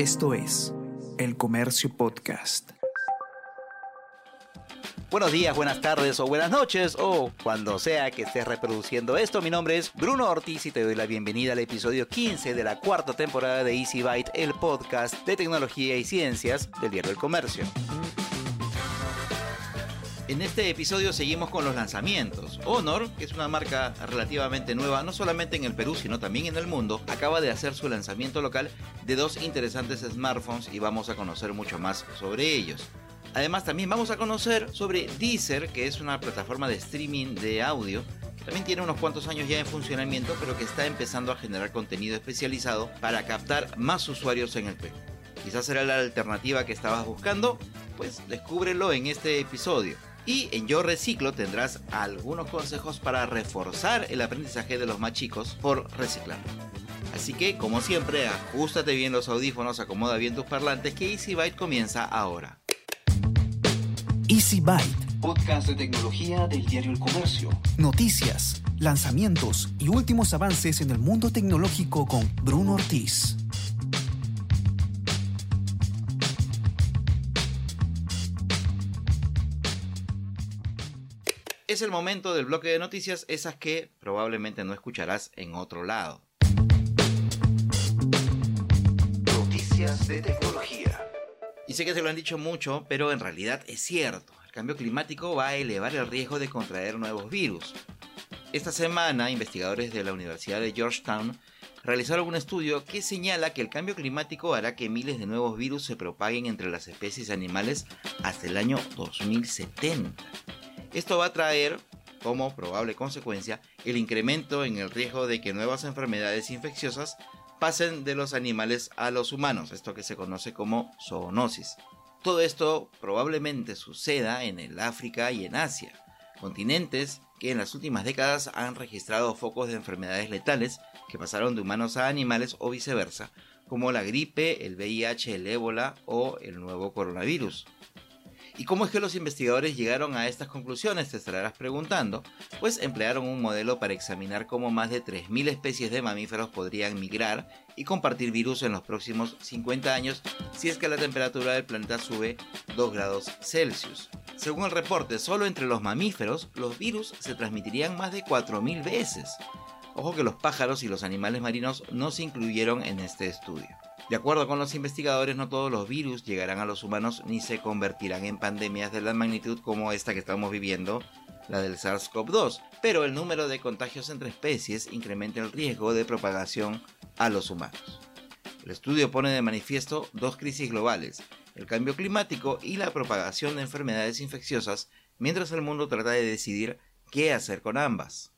Esto es El Comercio Podcast. Buenos días, buenas tardes o buenas noches o cuando sea que estés reproduciendo esto. Mi nombre es Bruno Ortiz y te doy la bienvenida al episodio 15 de la cuarta temporada de Easy Byte, el podcast de tecnología y ciencias del Diario del Comercio. En este episodio seguimos con los lanzamientos. Honor, que es una marca relativamente nueva, no solamente en el Perú, sino también en el mundo, acaba de hacer su lanzamiento local de dos interesantes smartphones y vamos a conocer mucho más sobre ellos. Además también vamos a conocer sobre Deezer, que es una plataforma de streaming de audio también tiene unos cuantos años ya en funcionamiento, pero que está empezando a generar contenido especializado para captar más usuarios en el Perú. Quizás será la alternativa que estabas buscando, pues descúbrelo en este episodio. Y en Yo Reciclo tendrás algunos consejos para reforzar el aprendizaje de los más chicos por reciclar. Así que, como siempre, ajustate bien los audífonos, acomoda bien tus parlantes, que Easy Byte comienza ahora. Easy Byte. Podcast de tecnología del diario El Comercio. Noticias, lanzamientos y últimos avances en el mundo tecnológico con Bruno Ortiz. Es el momento del bloque de noticias, esas que probablemente no escucharás en otro lado. Noticias de tecnología. Y sé que se lo han dicho mucho, pero en realidad es cierto. El cambio climático va a elevar el riesgo de contraer nuevos virus. Esta semana, investigadores de la Universidad de Georgetown realizaron un estudio que señala que el cambio climático hará que miles de nuevos virus se propaguen entre las especies animales hasta el año 2070. Esto va a traer como probable consecuencia el incremento en el riesgo de que nuevas enfermedades infecciosas pasen de los animales a los humanos, esto que se conoce como zoonosis. Todo esto probablemente suceda en el África y en Asia, continentes que en las últimas décadas han registrado focos de enfermedades letales que pasaron de humanos a animales o viceversa, como la gripe, el VIH, el ébola o el nuevo coronavirus. ¿Y cómo es que los investigadores llegaron a estas conclusiones? Te estarás preguntando. Pues emplearon un modelo para examinar cómo más de 3.000 especies de mamíferos podrían migrar y compartir virus en los próximos 50 años si es que la temperatura del planeta sube 2 grados Celsius. Según el reporte, solo entre los mamíferos los virus se transmitirían más de 4.000 veces. Ojo que los pájaros y los animales marinos no se incluyeron en este estudio. De acuerdo con los investigadores, no todos los virus llegarán a los humanos ni se convertirán en pandemias de la magnitud como esta que estamos viviendo, la del SARS-CoV-2, pero el número de contagios entre especies incrementa el riesgo de propagación a los humanos. El estudio pone de manifiesto dos crisis globales, el cambio climático y la propagación de enfermedades infecciosas, mientras el mundo trata de decidir qué hacer con ambas.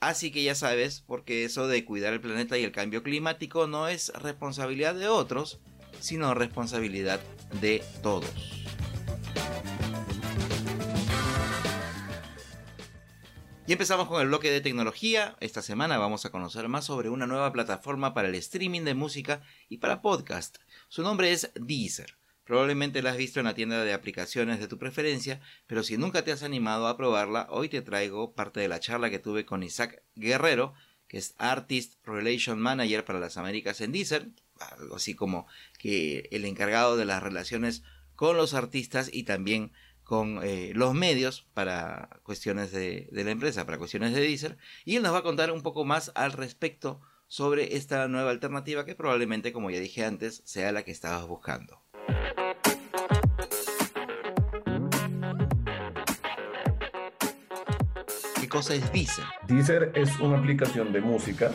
Así que ya sabes, porque eso de cuidar el planeta y el cambio climático no es responsabilidad de otros, sino responsabilidad de todos. Y empezamos con el bloque de tecnología. Esta semana vamos a conocer más sobre una nueva plataforma para el streaming de música y para podcast. Su nombre es Deezer. Probablemente la has visto en la tienda de aplicaciones de tu preferencia, pero si nunca te has animado a probarla, hoy te traigo parte de la charla que tuve con Isaac Guerrero, que es Artist Relation Manager para las Américas en Deezer, algo así como que el encargado de las relaciones con los artistas y también con eh, los medios para cuestiones de, de la empresa, para cuestiones de Deezer, y él nos va a contar un poco más al respecto sobre esta nueva alternativa que probablemente, como ya dije antes, sea la que estabas buscando. ¿Qué cosa es Deezer? Deezer es una aplicación de música.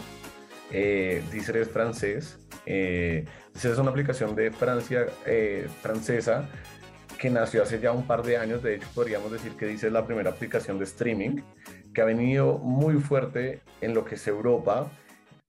Eh, Deezer es francés. Eh, Deezer es una aplicación de Francia eh, francesa que nació hace ya un par de años. De hecho, podríamos decir que Deezer es la primera aplicación de streaming que ha venido muy fuerte en lo que es Europa,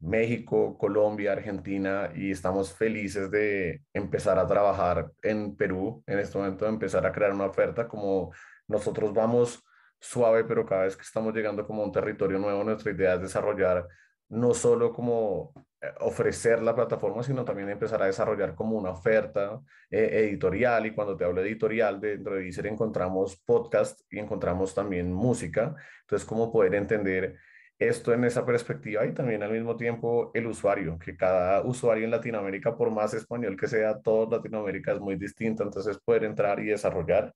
México, Colombia, Argentina y estamos felices de empezar a trabajar en Perú en este momento, de empezar a crear una oferta como nosotros vamos suave, pero cada vez que estamos llegando como a un territorio nuevo, nuestra idea es desarrollar no solo como eh, ofrecer la plataforma, sino también empezar a desarrollar como una oferta eh, editorial. Y cuando te hablo editorial, dentro de Deezer encontramos podcast y encontramos también música. Entonces, cómo poder entender esto en esa perspectiva y también al mismo tiempo el usuario, que cada usuario en Latinoamérica, por más español que sea, todo Latinoamérica es muy distinto, entonces poder entrar y desarrollar.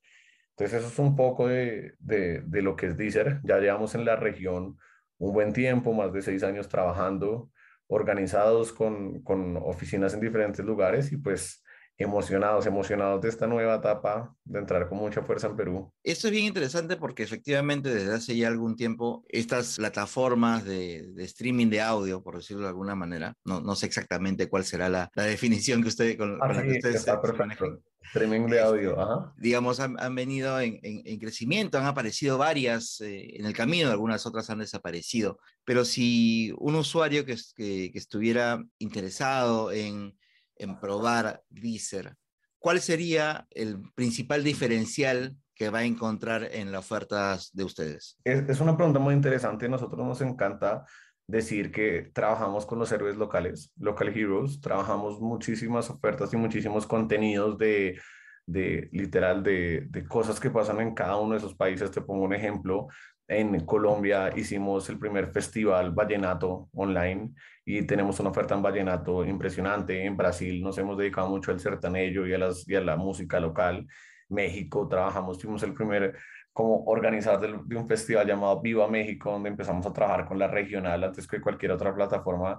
Entonces eso es un poco de, de, de lo que es Deezer. Ya llevamos en la región un buen tiempo, más de seis años trabajando, organizados con, con oficinas en diferentes lugares y pues emocionados, emocionados de esta nueva etapa, de entrar con mucha fuerza en Perú. Esto es bien interesante porque efectivamente desde hace ya algún tiempo estas plataformas de, de streaming de audio, por decirlo de alguna manera, no, no sé exactamente cuál será la, la definición que, usted, con, ah, con la sí, que ustedes está se perfecto. manejan. Streaming de audio, ajá. digamos, han, han venido en, en- en crecimiento, han aparecido varias eh, en el camino, algunas otras han desaparecido. Pero si un usuario que- que estuviera interesado en, en probar Deezer, ¿cuál sería el principal diferencial que va a encontrar en las ofertas de ustedes? Es, es una pregunta muy interesante. Nosotros nos encanta decir que trabajamos con los héroes locales, local heroes. Trabajamos muchísimas ofertas y muchísimos contenidos de, de literal, de, de cosas que pasan en cada uno de esos países. Te pongo un ejemplo. En Colombia hicimos el primer festival vallenato online y tenemos una oferta en vallenato impresionante. En Brasil nos hemos dedicado mucho al sertanejo y a, las, y a la música local. México trabajamos, fuimos el primer como organizador de, de un festival llamado Viva México, donde empezamos a trabajar con la regional antes que cualquier otra plataforma.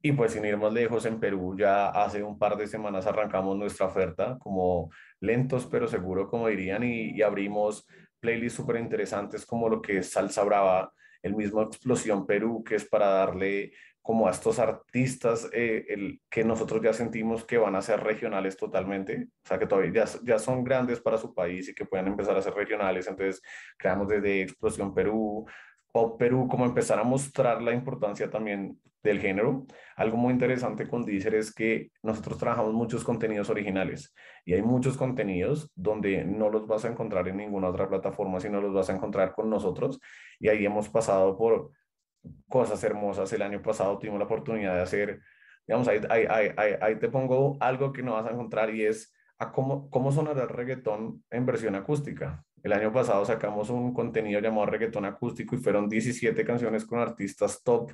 Y pues sin ir más lejos, en Perú ya hace un par de semanas arrancamos nuestra oferta, como lentos pero seguro, como dirían, y, y abrimos playlists súper interesantes como lo que es Salsa Brava, el mismo Explosión Perú, que es para darle como a estos artistas eh, el, que nosotros ya sentimos que van a ser regionales totalmente, o sea, que todavía ya, ya, son grandes para su país y que pueden empezar a ser regionales. Entonces, creamos desde Explosión Perú, Pop Perú, como empezar a mostrar la importancia también del género. Algo muy interesante con Deezer es que nosotros trabajamos muchos contenidos originales y hay muchos contenidos donde no los vas a encontrar en ninguna otra plataforma, sino los vas a encontrar con nosotros. Y ahí hemos pasado por cosas hermosas. El año pasado tuvimos la oportunidad de hacer, digamos, ahí, ahí, ahí, ahí te pongo algo que no vas a encontrar y es a cómo, cómo sonará el reggaetón en versión acústica. El año pasado sacamos un contenido llamado reggaetón acústico y fueron 17 canciones con artistas top,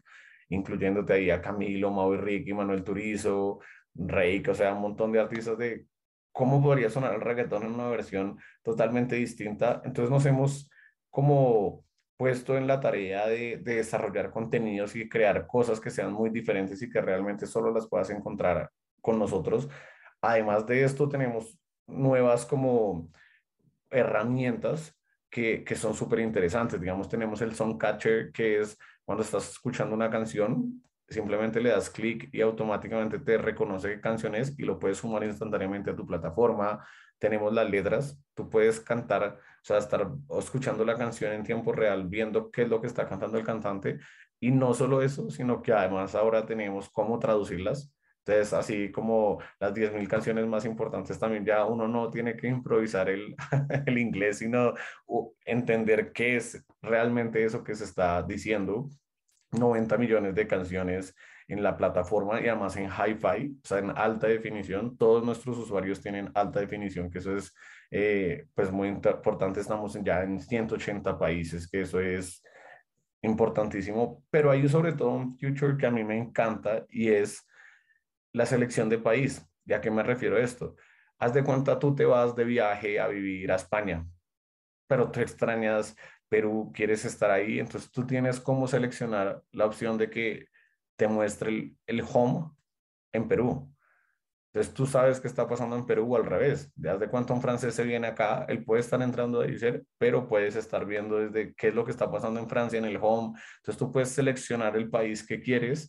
incluyéndote ahí a Camilo, Mau y Ricky, Manuel Turizo, Reik, o sea, un montón de artistas de cómo podría sonar el reggaetón en una versión totalmente distinta. Entonces nos hemos como puesto en la tarea de, de, desarrollar contenidos y crear cosas que sean muy diferentes y que realmente solo las puedas encontrar con nosotros. Además de esto, tenemos nuevas como herramientas que, que son súper interesantes. Digamos, tenemos el Song Catcher, que es cuando estás escuchando una canción, simplemente le das clic y automáticamente te reconoce qué canción es y lo puedes sumar instantáneamente a tu plataforma. Tenemos las letras, tú puedes cantar, o sea, estar escuchando la canción en tiempo real, viendo qué es lo que está cantando el cantante. Y no solo eso, sino que además ahora tenemos cómo traducirlas. Entonces, así como las 10.000 canciones más importantes, también ya uno no tiene que improvisar el, el inglés, sino entender qué es realmente eso que se está diciendo. 90 millones de canciones en la plataforma y además en hi-fi, o sea, en alta definición. Todos nuestros usuarios tienen alta definición, que eso es eh, pues muy importante. Estamos ya en 180 países, que eso es importantísimo. Pero hay sobre todo un future que a mí me encanta y es la selección de país. ¿Ya que me refiero a esto? Haz de cuenta tú te vas de viaje a vivir a España, pero tú extrañas Perú, quieres estar ahí, entonces tú tienes cómo seleccionar la opción de que te muestre el, el home en Perú. Entonces tú sabes qué está pasando en Perú o al revés. Ya de cuánto un francés se viene acá, él puede estar entrando a decir, pero puedes estar viendo desde qué es lo que está pasando en Francia en el home. Entonces tú puedes seleccionar el país que quieres,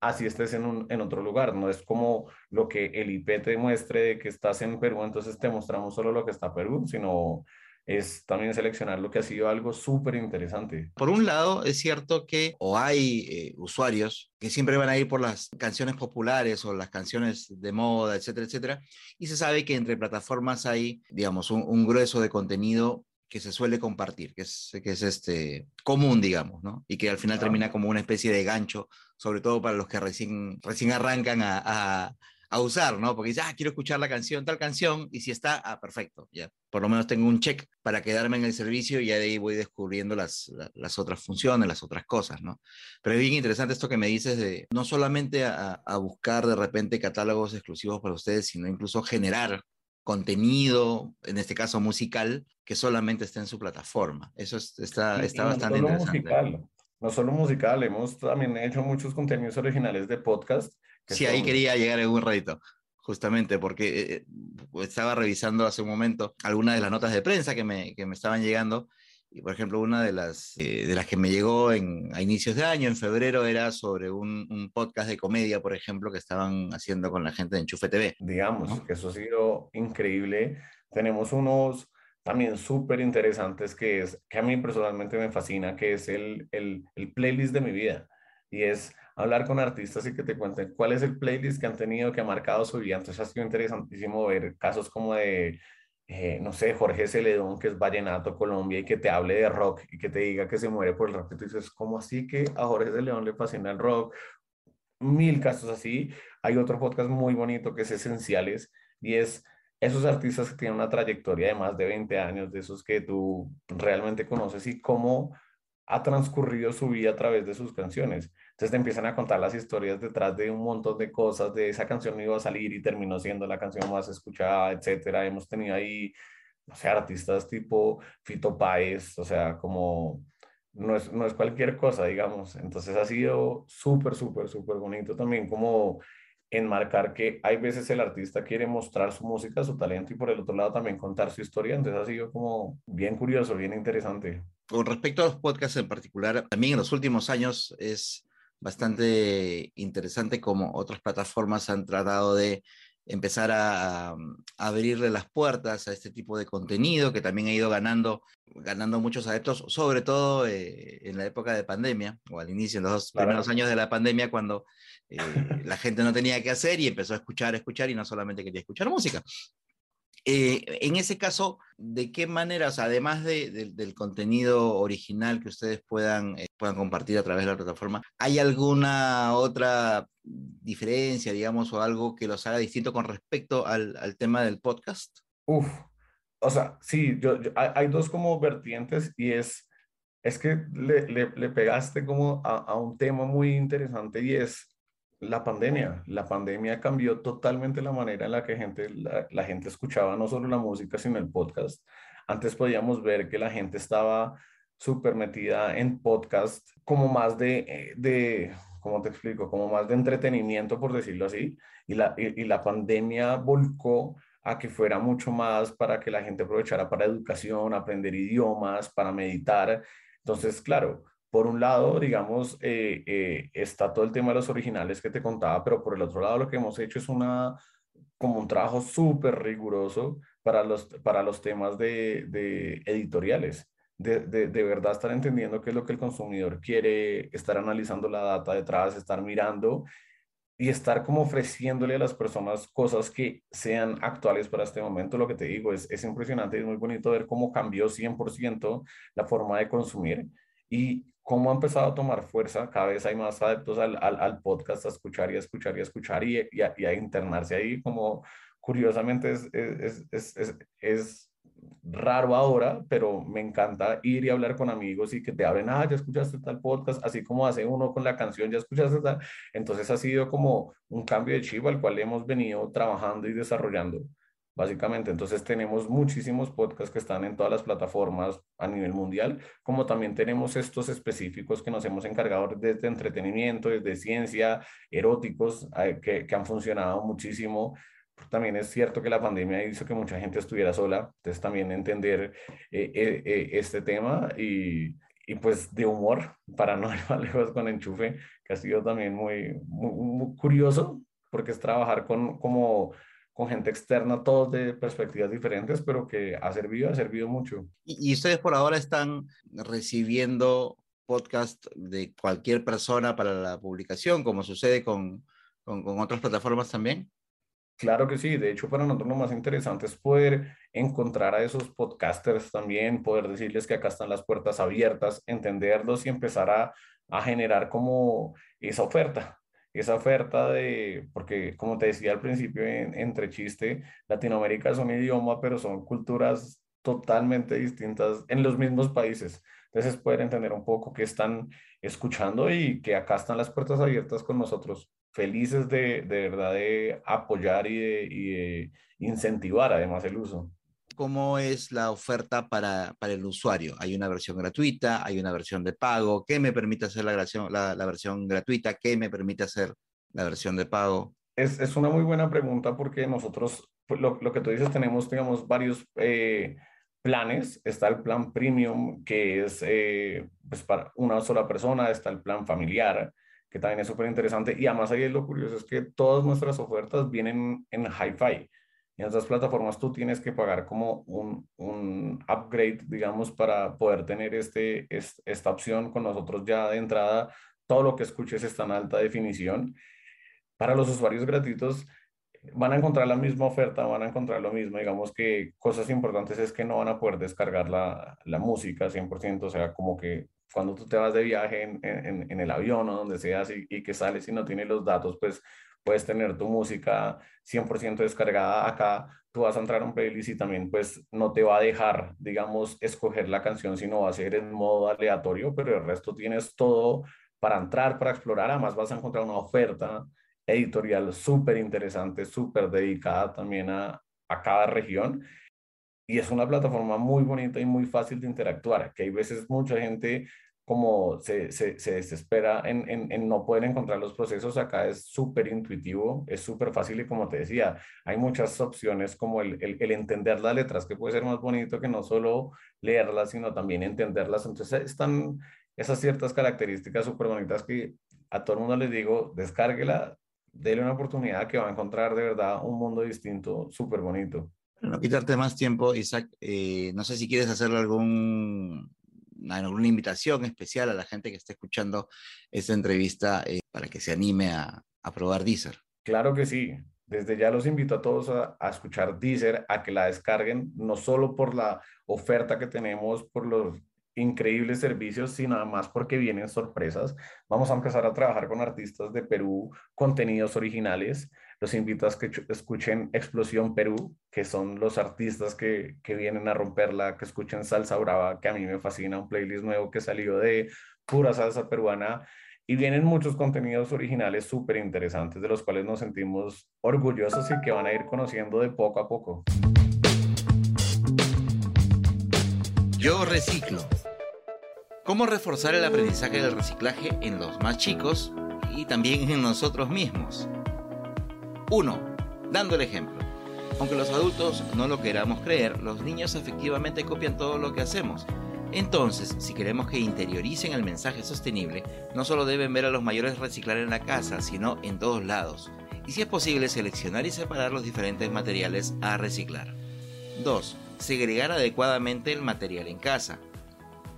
así estés en, un, en otro lugar. No es como lo que el IP te muestre de que estás en Perú, entonces te mostramos solo lo que está Perú, sino es también seleccionar lo que ha sido algo súper interesante. Por un lado, es cierto que o hay eh, usuarios que siempre van a ir por las canciones populares o las canciones de moda, etcétera, etcétera, y se sabe que entre plataformas hay, digamos, un, un grueso de contenido que se suele compartir, que es, que es este, común, digamos, ¿no? Y que al final ah. termina como una especie de gancho, sobre todo para los que recién, recién arrancan a, a a usar, ¿no? Porque dice, ah, quiero escuchar la canción, tal canción, y si está, ah, perfecto, ya. Por lo menos tengo un check para quedarme en el servicio y ya de ahí voy descubriendo las, las otras funciones, las otras cosas, ¿no? Pero es bien interesante esto que me dices de no solamente a, a buscar de repente catálogos exclusivos para ustedes, sino incluso generar contenido, en este caso musical, que solamente está en su plataforma. Eso está, está bastante interesante. Musical, no solo musical, hemos también hecho muchos contenidos originales de podcast. Sí, ahí quería llegar en un ratito, justamente porque eh, estaba revisando hace un momento algunas de las notas de prensa que me, que me estaban llegando y por ejemplo, una de las, eh, de las que me llegó en, a inicios de año, en febrero, era sobre un, un, podcast de comedia, por ejemplo, que estaban haciendo con la gente de Enchufe TV. Digamos, que eso ha sido increíble. Tenemos unos también súper interesantes que es, que a mí personalmente me fascina, que es el, el, el playlist de mi vida. Y es hablar con artistas y que te cuenten cuál es el playlist que han tenido, que ha marcado su vida. Entonces ha sido interesantísimo ver casos como de eh, no sé, Jorge Celedón, que es Vallenato Colombia, y que te hable de rock y que te diga que se muere por el rock, y tú dices, ¿cómo así que a Jorge Celedón le fascina el rock? Mil casos así. Hay otro podcast muy bonito que es Esenciales, y es esos artistas que tienen una trayectoria de más de 20 años, de esos que tú realmente conoces y cómo ha transcurrido su vida a través de sus canciones. Entonces te empiezan a contar las historias detrás de un montón de cosas, de esa canción no iba a salir y terminó siendo la canción más escuchada, etcétera. Hemos tenido ahí, no sé, artistas tipo Fito Páez, o sea, como no es, no es cualquier cosa, digamos. Entonces ha sido súper, súper, súper bonito también como enmarcar que hay veces el artista quiere mostrar su música, su talento y por el otro lado también contar su historia. Entonces ha sido como bien curioso, bien interesante. Con respecto a los podcasts en particular, también en los últimos años es bastante interesante como otras plataformas han tratado de empezar a, abrirle las puertas a este tipo de contenido que también ha ido ganando, ganando muchos adeptos, sobre todo eh, en la época de pandemia o al inicio, en los dos primeros años de la pandemia, cuando eh, la gente no tenía que hacer y empezó a escuchar, escuchar y no solamente quería escuchar música. Eh, en ese caso, ¿de qué manera, además del contenido original que ustedes puedan, eh, puedan compartir a través de la plataforma, ¿hay alguna otra diferencia, digamos, o algo que los haga distinto con respecto al, tema del podcast? Uf, o sea, sí, yo, hay, dos como vertientes y es, es que le, le, pegaste como a un tema muy interesante y es la pandemia. La pandemia cambió totalmente la manera en la que gente, la, gente escuchaba no solo la música, sino el podcast. Antes podíamos ver que la gente estaba súper metida en podcast como más de, eh, de, ¿cómo te explico? Como más de entretenimiento, por decirlo así. Y la, y la pandemia volcó a que fuera mucho más para que la gente aprovechara para educación, aprender idiomas, para meditar. Entonces, claro, por un lado, digamos, eh, eh, está todo el tema de los originales que te contaba, pero por el otro lado lo que hemos hecho es una, como un trabajo súper riguroso para los, para los temas de, de editoriales. De, de, de, verdad estar entendiendo qué es lo que el consumidor quiere, estar analizando la data detrás, estar mirando y estar como ofreciéndole a las personas cosas que sean actuales para este momento. Lo que te digo es, es impresionante y es muy bonito ver cómo cambió 100% la forma de consumir y cómo ha empezado a tomar fuerza, cada vez hay más adeptos al, al, podcast, a escuchar y a escuchar y a escuchar y, a, internarse ahí, como curiosamente es, es, es, es, raro ahora, pero me encanta ir y hablar con amigos y que te hablen, ah, ya escuchaste tal podcast, así como hace uno con la canción, ya escuchaste tal. Entonces ha sido como un cambio de chivo al cual hemos venido trabajando y desarrollando básicamente. Entonces tenemos muchísimos podcasts que están en todas las plataformas a nivel mundial, como también tenemos estos específicos que nos hemos encargado desde entretenimiento, desde ciencia, eróticos, eh, que, han funcionado muchísimo. También es cierto que la pandemia hizo que mucha gente estuviera sola, entonces también entender eh, eh, este tema y, pues de humor, para no ir más lejos con enchufe, que ha sido también muy, muy, muy curioso, porque es trabajar con como con gente externa, todos de perspectivas diferentes, pero que ha servido, ha servido mucho. ¿Y, ustedes por ahora están recibiendo podcast de cualquier persona para la publicación, como sucede con, con, con otras plataformas también? Claro que sí, de hecho para nosotros lo más interesante es poder encontrar a esos podcasters también, poder decirles que acá están las puertas abiertas, entenderlos y empezar a, a generar como esa oferta, esa oferta de, porque como te decía al principio, entre chiste, Latinoamérica es un idioma, pero son culturas totalmente distintas en los mismos países. Entonces poder entender un poco qué están escuchando y que acá están las puertas abiertas con nosotros, felices de, de verdad de apoyar y y de incentivar además el uso cómo es la oferta para, para, el usuario. Hay una versión gratuita, hay una versión de pago. ¿Qué me permite hacer la, versión, la, la versión gratuita? ¿Qué me permite hacer la versión de pago? Es, es una muy buena pregunta porque nosotros, pues, lo, lo, que tú dices, tenemos, digamos, varios eh, planes. Está el plan premium, que es eh, pues para una sola persona. Está el plan familiar, que también es súper interesante. Y además ahí lo curioso, es que todas nuestras ofertas vienen en hi-fi en otras plataformas tú tienes que pagar como un, un upgrade, digamos, para poder tener este, esta opción con nosotros ya de entrada. Todo lo que escuches está en alta definición. Para los usuarios gratuitos van a encontrar la misma oferta, van a encontrar lo mismo. Digamos que cosas importantes es que no van a poder descargar la, la música 100%, o sea, como que cuando tú te vas de viaje en, en, el avión o donde seas y, y que sales y no tienes los datos, pues puedes tener tu música 100% descargada acá, tú vas a entrar a un playlist y también pues no te va a dejar, digamos, escoger la canción, sino va a ser en modo aleatorio, pero el resto tienes todo para entrar, para explorar, además vas a encontrar una oferta editorial súper interesante, súper dedicada también a, a cada región. Y es una plataforma muy bonita y muy fácil de interactuar, que hay veces mucha gente como se, se, se desespera en, en, no poder encontrar los procesos, acá es súper intuitivo, es súper fácil y como te decía, hay muchas opciones como el, el, el, entender las letras, que puede ser más bonito que no solo leerlas, sino también entenderlas. Entonces están esas ciertas características súper bonitas que a todo el mundo les digo, descárguela, déle una oportunidad que va a encontrar de verdad un mundo distinto, súper bonito. No quitarte más tiempo, Isaac, eh, no sé si quieres hacerle algún alguna invitación especial a la gente que esté escuchando esta entrevista eh, para que se anime a, a, probar Deezer? Claro que sí. Desde ya los invito a todos a, a, escuchar Deezer, a que la descarguen, no solo por la oferta que tenemos, por los increíbles servicios, sino además porque vienen sorpresas. Vamos a empezar a trabajar con artistas de Perú, contenidos originales. Los invito a que escuchen Explosión Perú, que son los artistas que, que vienen a romperla, que escuchen Salsa Brava, que a mí me fascina, un playlist nuevo que salió de pura salsa peruana. Y vienen muchos contenidos originales súper interesantes, de los cuales nos sentimos orgullosos y que van a ir conociendo de poco a poco. Yo reciclo. ¿Cómo reforzar el aprendizaje del reciclaje en los más chicos y también en nosotros mismos? 1. Dando el ejemplo. Aunque los adultos no lo queramos creer, los niños efectivamente copian todo lo que hacemos. Entonces, si queremos que interioricen el mensaje sostenible, no solo deben ver a los mayores reciclar en la casa, sino en todos lados. Y si es posible, seleccionar y separar los diferentes materiales a reciclar. 2. Segregar adecuadamente el material en casa.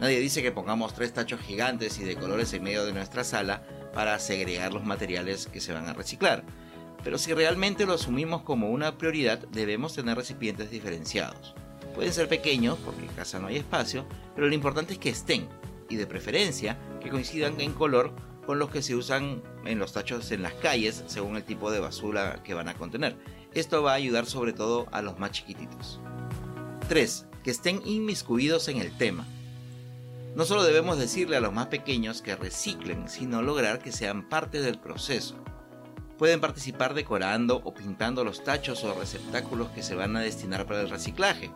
Nadie dice que pongamos tres tachos gigantes y de colores en medio de nuestra sala para segregar los materiales que se van a reciclar pero si realmente lo asumimos como una prioridad, debemos tener recipientes diferenciados. Pueden ser pequeños, porque en casa no hay espacio, pero lo importante es que estén, y de preferencia que coincidan en color con los que se usan en los tachos en las calles, según el tipo de basura que van a contener. Esto va a ayudar sobre todo a los más chiquititos. 3. Que estén inmiscuidos en el tema. No solo debemos decirle a los más pequeños que reciclen, sino lograr que sean parte del proceso. Pueden participar decorando o pintando los tachos o receptáculos que se van a destinar para el reciclaje.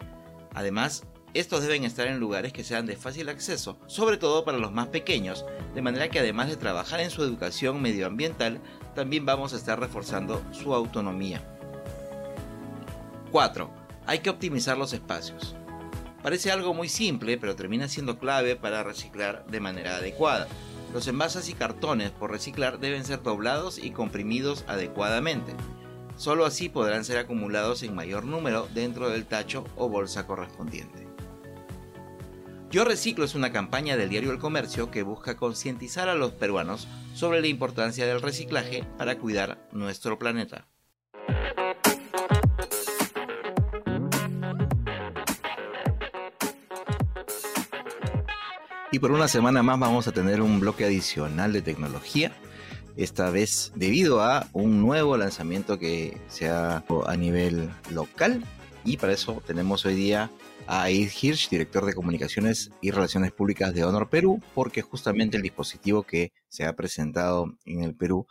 Además, estos deben estar en lugares que sean de fácil acceso, sobre todo para los más pequeños, de manera que además de trabajar en su educación medioambiental, también vamos a estar reforzando su autonomía. 4. Hay que optimizar los espacios. Parece algo muy simple, pero termina siendo clave para reciclar de manera adecuada. Los envases y cartones por reciclar deben ser doblados y comprimidos adecuadamente. Solo así podrán ser acumulados en mayor número dentro del tacho o bolsa correspondiente. Yo Reciclo es una campaña del diario El Comercio que busca concientizar a los peruanos sobre la importancia del reciclaje para cuidar nuestro planeta. Y por una semana más vamos a tener un bloque adicional de tecnología. esta vez debido a un nuevo lanzamiento que se ha a nivel local y para eso tenemos hoy día a Aid Hirsch, director de comunicaciones y relaciones públicas de Honor Perú, porque justamente el dispositivo que se ha presentado en el Perú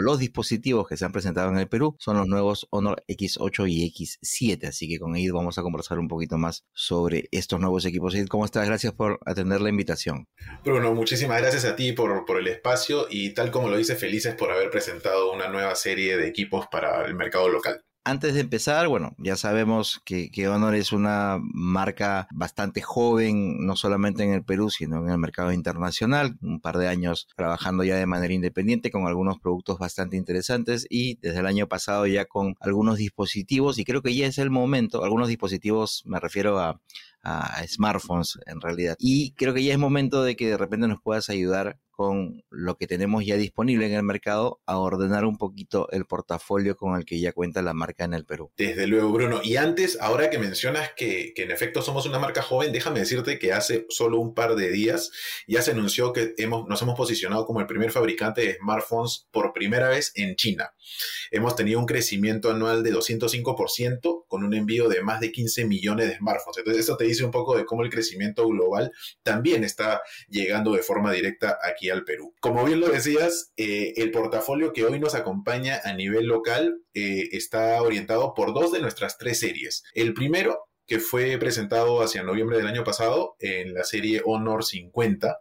los dispositivos que se han presentado en el Perú son los nuevos Honor X8 y X7. Así que con Aid vamos a conversar un poquito más sobre estos nuevos equipos. Aid, ¿cómo estás? Gracias por atender la invitación. Bruno, muchísimas gracias a ti por, por el espacio y tal como lo dice, felices por haber presentado una nueva serie de equipos para el mercado local antes de empezar, bueno, ya sabemos que, Honor es una marca bastante joven, no solamente en el Perú, sino en el mercado internacional, un par de años trabajando ya de manera independiente con algunos productos bastante interesantes y desde el año pasado ya con algunos dispositivos y creo que ya es el momento, algunos dispositivos me refiero a, smartphones en realidad. Y creo que ya es momento de que de repente nos puedas ayudar con lo que tenemos ya disponible en el mercado a ordenar un poquito el portafolio con el que ya cuenta la marca en el Perú. Desde luego, Bruno. Y antes, ahora que mencionas que, en efecto somos una marca joven, déjame decirte que hace solo un par de días ya se anunció que hemos, nos hemos posicionado como el primer fabricante de smartphones por primera vez en China. Hemos tenido un crecimiento anual de 205% con un envío de más de 15 millones de smartphones. Entonces, eso te dice un poco de cómo el crecimiento global también está llegando de forma directa aquí al Perú. Como bien lo decías, eh, el portafolio que hoy nos acompaña a nivel local eh, está orientado por dos de nuestras tres series. El primero que fue presentado hacia noviembre del año pasado en la serie Honor 50,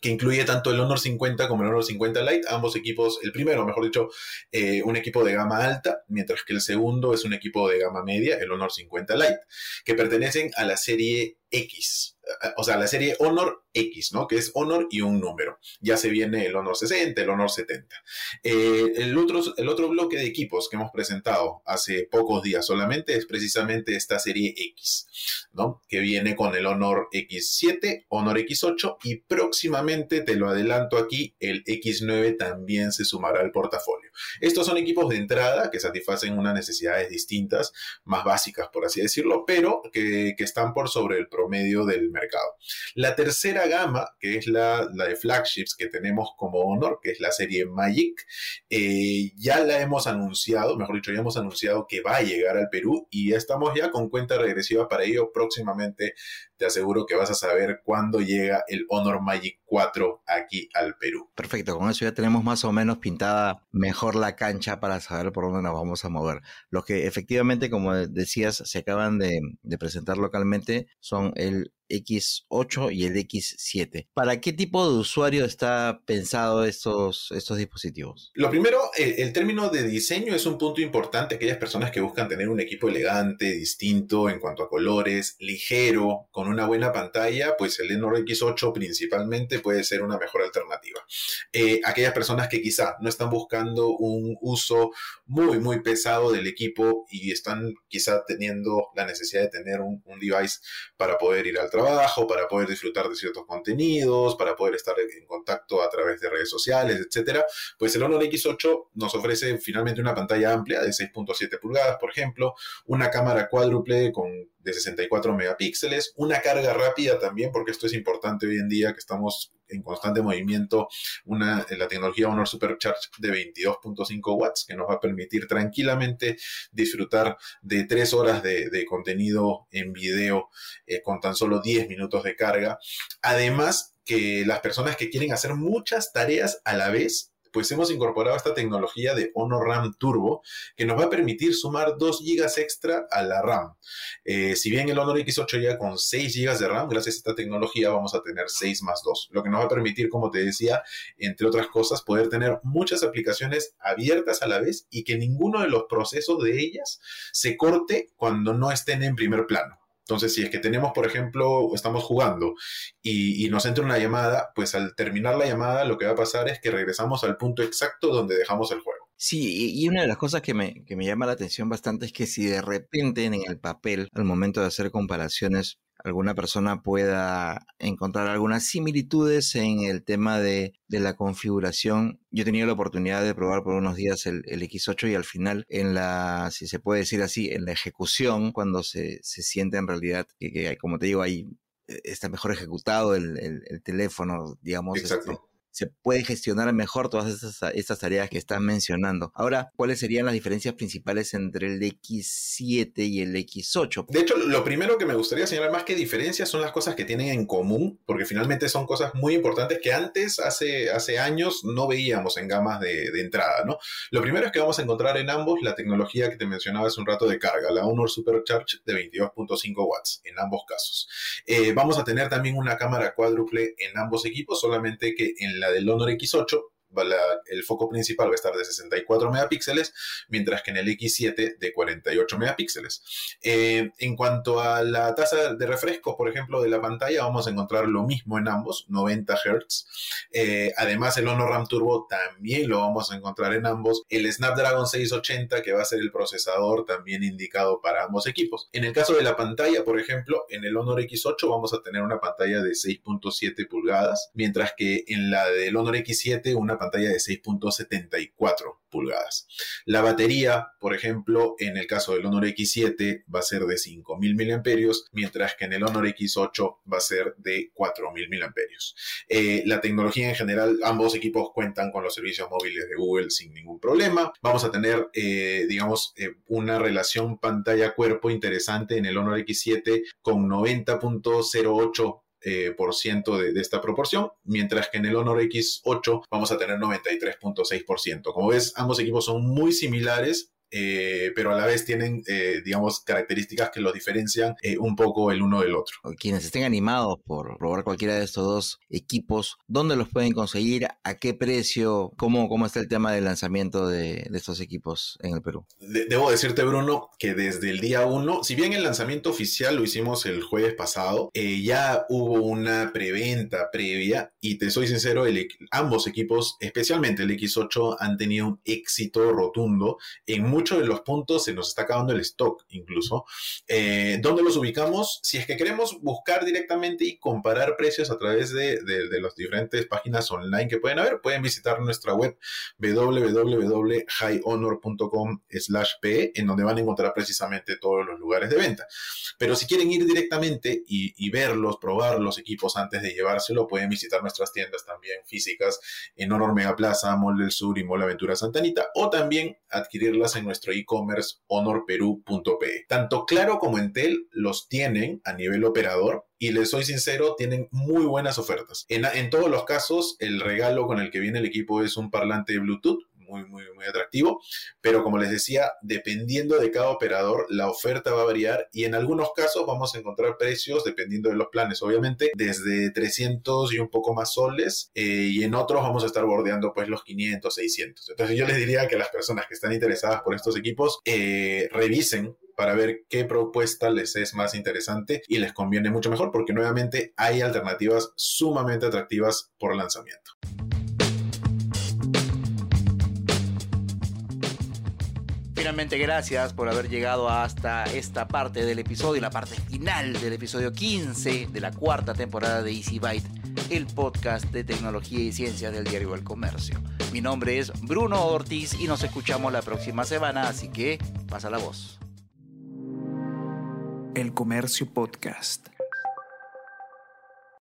que incluye tanto el Honor 50 como el Honor 50 Lite, ambos equipos, el primero, mejor dicho, eh, un equipo de gama alta, mientras que el segundo es un equipo de gama media, el Honor 50 Lite, que pertenecen a la serie X o sea, la serie Honor X, ¿no? Que es Honor y un número. Ya se viene el Honor 60, el Honor 70. Eh, el, otro, el otro bloque de equipos que hemos presentado hace pocos días solamente es precisamente esta serie X, ¿no? Que viene con el Honor X7, Honor X8 y próximamente, te lo adelanto aquí, el X9 también se sumará al portafolio. Estos son equipos de entrada que satisfacen unas necesidades distintas, más básicas por así decirlo, pero que, están por sobre el promedio del mercado. La tercera gama, que es la, de flagships que tenemos como Honor, que es la serie Magic, eh, ya la hemos anunciado, mejor dicho, ya hemos anunciado que va a llegar al Perú y estamos ya con cuenta regresiva para ello. Próximamente te aseguro que vas a saber cuándo llega el Honor Magic 4 aquí al Perú. Perfecto, con eso ya tenemos más o menos pintada mejor la cancha para saber por dónde nos vamos a mover. Los que efectivamente, como decías, se acaban de presentar localmente son el X8 y el X7. ¿Para qué tipo de usuario está pensado estos, estos dispositivos? Lo primero, el, término de diseño es un punto importante. Aquellas personas que buscan tener un equipo elegante, distinto en cuanto a colores, ligero, con una buena pantalla, pues el Honor X8 principalmente puede ser una mejor alternativa. Eh, aquellas personas que quizá no están buscando un uso muy, muy pesado del equipo y están quizá teniendo la necesidad de tener un, un device para poder ir al trabajo, para poder disfrutar de ciertos contenidos, para poder estar en contacto a través de redes sociales, etcétera, pues el Honor X8 nos ofrece finalmente una pantalla amplia de 6.7 pulgadas, por ejemplo, una cámara cuádruple con de 64 megapíxeles, una carga rápida también, porque esto es importante hoy en día que estamos en constante movimiento, una, la tecnología Honor Supercharge de 22.5 watts, que nos va a permitir tranquilamente disfrutar de tres horas de, contenido en video eh, con tan solo 10 minutos de carga. Además, que las personas que quieren hacer muchas tareas a la vez pues hemos incorporado esta tecnología de Honor RAM Turbo que nos va a permitir sumar 2 GB extra a la RAM. Eh, si bien el Honor X8 ya con 6 GB de RAM, gracias a esta tecnología vamos a tener 6 más 2, lo que nos va a permitir, como te decía, entre otras cosas, poder tener muchas aplicaciones abiertas a la vez y que ninguno de los procesos de ellas se corte cuando no estén en primer plano. Entonces, si es que tenemos, por ejemplo, estamos jugando y, nos entra una llamada, pues al terminar la llamada lo que va a pasar es que regresamos al punto exacto donde dejamos el juego. Sí, y una de las cosas que me, que me llama la atención bastante es que si de repente en el papel, al momento de hacer comparaciones, alguna persona pueda encontrar algunas similitudes en el tema de, la configuración. Yo he tenido la oportunidad de probar por unos días el, X8 y al final, en la, si se puede decir así, en la ejecución, cuando se, siente en realidad que, que, como te digo, ahí eh, está mejor ejecutado el, teléfono, digamos. Exacto. Este, se puede gestionar mejor todas estas, estas tareas que están mencionando. Ahora, ¿cuáles serían las diferencias principales entre el X7 y el X8? De hecho, lo primero que me gustaría señalar más que diferencias son las cosas que tienen en común, porque finalmente son cosas muy importantes que antes, hace, hace años, no veíamos en gamas de, de entrada, ¿no? Lo primero es que vamos a encontrar en ambos la tecnología que te mencionaba hace un rato de carga, la Honor Supercharge de 22.5 watts en ambos casos. Eh, vamos a tener también una cámara cuádruple en ambos equipos, solamente que en la del Honor X8 el foco principal va a estar de 64 megapíxeles, mientras que en el X7 de 48 megapíxeles. Eh, en cuanto a la tasa de refresco, por ejemplo, de la pantalla, vamos a encontrar lo mismo en ambos, 90 Hz. Eh, además, el Honor RAM Turbo también lo vamos a encontrar en ambos. El Snapdragon 680, que va a ser el procesador también indicado para ambos equipos. En el caso de la pantalla, por ejemplo, en el Honor X8 vamos a tener una pantalla de 6.7 pulgadas, mientras que en la del Honor X7 una pantalla de 6.74 pulgadas. La batería, por ejemplo, en el caso del Honor X7 va a ser de 5.000 mAh, mientras que en el Honor X8 va a ser de 4.000 mAh. Eh, la tecnología en general, ambos equipos cuentan con los servicios móviles de Google sin ningún problema. Vamos a tener, eh, digamos, eh, una relación pantalla-cuerpo interesante en el Honor X7 con 90.08 eh, por ciento de, de, esta proporción, mientras que en el Honor X8 vamos a tener 93.6%. Como ves, ambos equipos son muy similares eh, pero a la vez tienen, eh, digamos, características que los diferencian eh, un poco el uno del otro. Quienes estén animados por probar cualquiera de estos dos equipos, ¿dónde los pueden conseguir? ¿A qué precio? ¿Cómo, cómo está el tema del lanzamiento de, de estos equipos en el Perú? De debo decirte, Bruno, que desde el día uno, si bien el lanzamiento oficial lo hicimos el jueves pasado, ya hubo una preventa previa y te soy sincero, el, ambos equipos, especialmente el X8, han tenido un éxito rotundo en muchos de los puntos se nos está acabando el stock incluso. Eh, ¿Dónde los ubicamos? Si es que queremos buscar directamente y comparar precios a través de, de, las diferentes páginas online que pueden haber, pueden visitar nuestra web www.highhonor.com p en donde van a encontrar precisamente todos los lugares de venta. Pero si quieren ir directamente y, y verlos, probar los equipos antes de llevárselo, pueden visitar nuestras tiendas también físicas en Honor Mega Plaza, Mall del Sur y Mall Aventura Santanita, o también adquirirlas en nuestro e-commerce honorperu.pe. Tanto Claro como Entel los tienen a nivel operador y les soy sincero, tienen muy buenas ofertas. En, en, todos los casos, el regalo con el que viene el equipo es un parlante de Bluetooth muy, muy, muy atractivo. Pero como les decía, dependiendo de cada operador, la oferta va a variar y en algunos casos vamos a encontrar precios, dependiendo de los planes, obviamente, desde 300 y un poco más soles eh, y en otros vamos a estar bordeando pues los 500, 600. Entonces yo les diría que las personas que están interesadas por estos equipos eh, revisen para ver qué propuesta les es más interesante y les conviene mucho mejor porque nuevamente hay alternativas sumamente atractivas por lanzamiento. Finalmente, gracias por haber llegado hasta esta parte del episodio, la parte final del episodio 15 de la cuarta temporada de Easy Byte, el podcast de tecnología y ciencias del diario El Comercio. Mi nombre es Bruno Ortiz y nos escuchamos la próxima semana, así que pasa la voz. El Comercio Podcast.